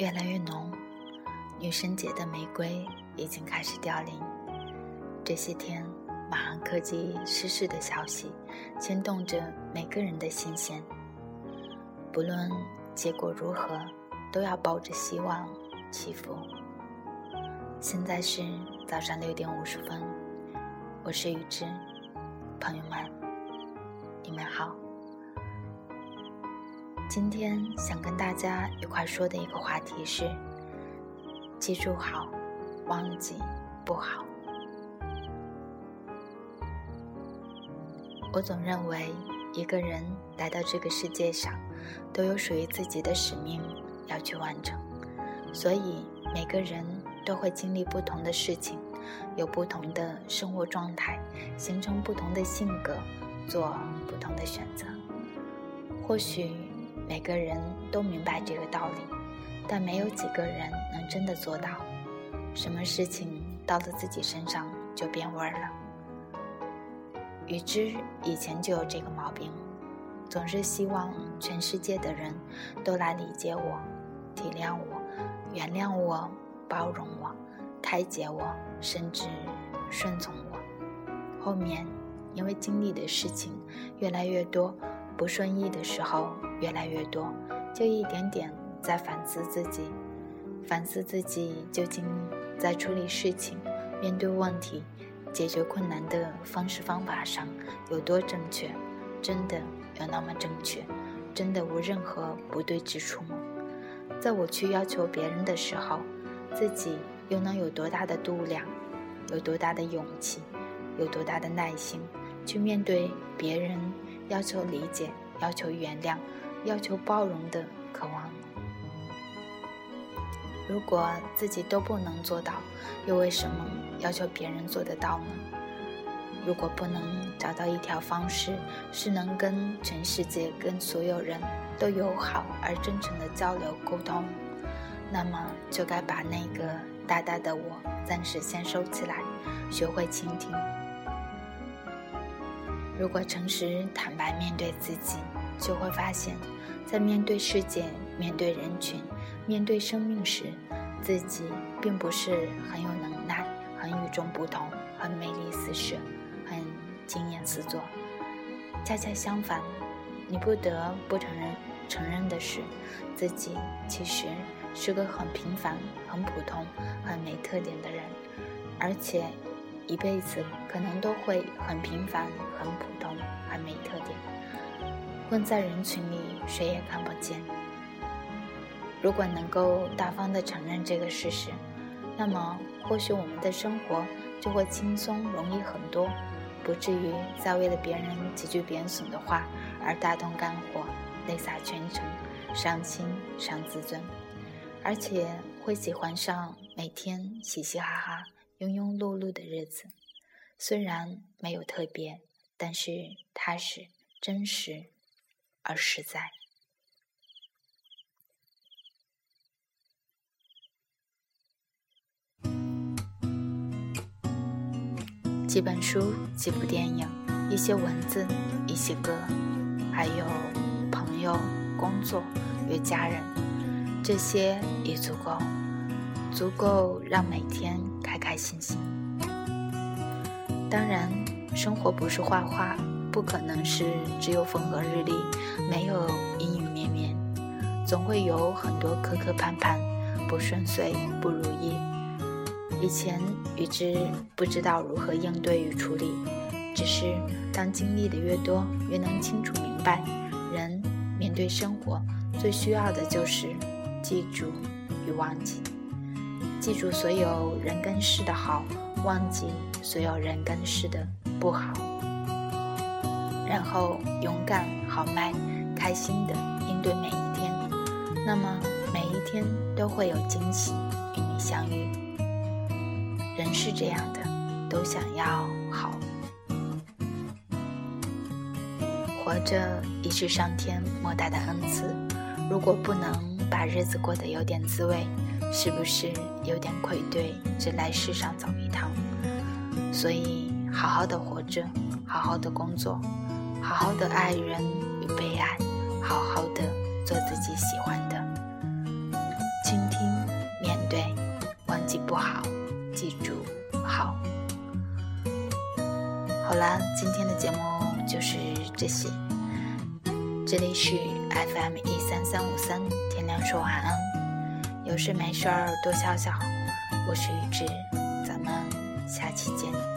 越来越浓，女神节的玫瑰已经开始凋零。这些天，马航科技失事的消息牵动着每个人的心弦。不论结果如何，都要抱着希望祈福。现在是早上六点五十分，我是雨之，朋友们，你们好。今天想跟大家一块说的一个话题是：记住好，忘记不好。我总认为，一个人来到这个世界上，都有属于自己的使命要去完成，所以每个人都会经历不同的事情，有不同的生活状态，形成不同的性格，做不同的选择。或许。每个人都明白这个道理，但没有几个人能真的做到。什么事情到了自己身上就变味儿了。与之以前就有这个毛病，总是希望全世界的人都来理解我、体谅我、原谅我、包容我、开解我，甚至顺从我。后面因为经历的事情越来越多。不顺意的时候越来越多，就一点点在反思自己，反思自己究竟在处理事情、面对问题、解决困难的方式方法上有多正确？真的有那么正确？真的无任何不对之处吗？在我去要求别人的时候，自己又能有多大的度量，有多大的勇气，有多大的耐心去面对别人？要求理解，要求原谅，要求包容的渴望。如果自己都不能做到，又为什么要求别人做得到呢？如果不能找到一条方式是能跟全世界、跟所有人都友好而真诚的交流沟通，那么就该把那个大大的我暂时先收起来，学会倾听。如果诚实坦白面对自己，就会发现，在面对世界、面对人群、面对生命时，自己并不是很有能耐、很与众不同、很魅力四射、很惊艳四座。恰恰相反，你不得不承认承认的是，自己其实是个很平凡、很普通、很没特点的人，而且。一辈子可能都会很平凡、很普通、很没特点，混在人群里，谁也看不见。如果能够大方地承认这个事实，那么或许我们的生活就会轻松容易很多，不至于再为了别人几句贬损的话而大动肝火、泪洒全城、伤心伤自尊，而且会喜欢上每天嘻嘻哈哈。庸庸碌碌的日子，虽然没有特别，但是踏实、真实而实在。几本书、几部电影、一些文字、一些歌，还有朋友、工作与家人，这些已足够。足够让每天开开心心。当然，生活不是画画，不可能是只有风和日丽，没有阴雨绵绵，总会有很多磕磕绊绊、不顺遂、不如意。以前与之不知道如何应对与处理，只是当经历的越多，越能清楚明白，人面对生活最需要的就是记住与忘记。记住所有人跟事的好，忘记所有人跟事的不好，然后勇敢、豪迈、开心的应对每一天。那么每一天都会有惊喜与你相遇。人是这样的，都想要好。活着已是上天莫大的恩赐，如果不能把日子过得有点滋味。是不是有点愧对这来世上走一趟？所以好好的活着好好的工作好好的爱人与被爱好好的做自己喜欢的。倾听面对忘记不好记住好。好啦今天的节目就是这些。这里是 fm 一三三五三天亮说晚安。有事没事儿多笑笑。我是雨芝，咱们下期见。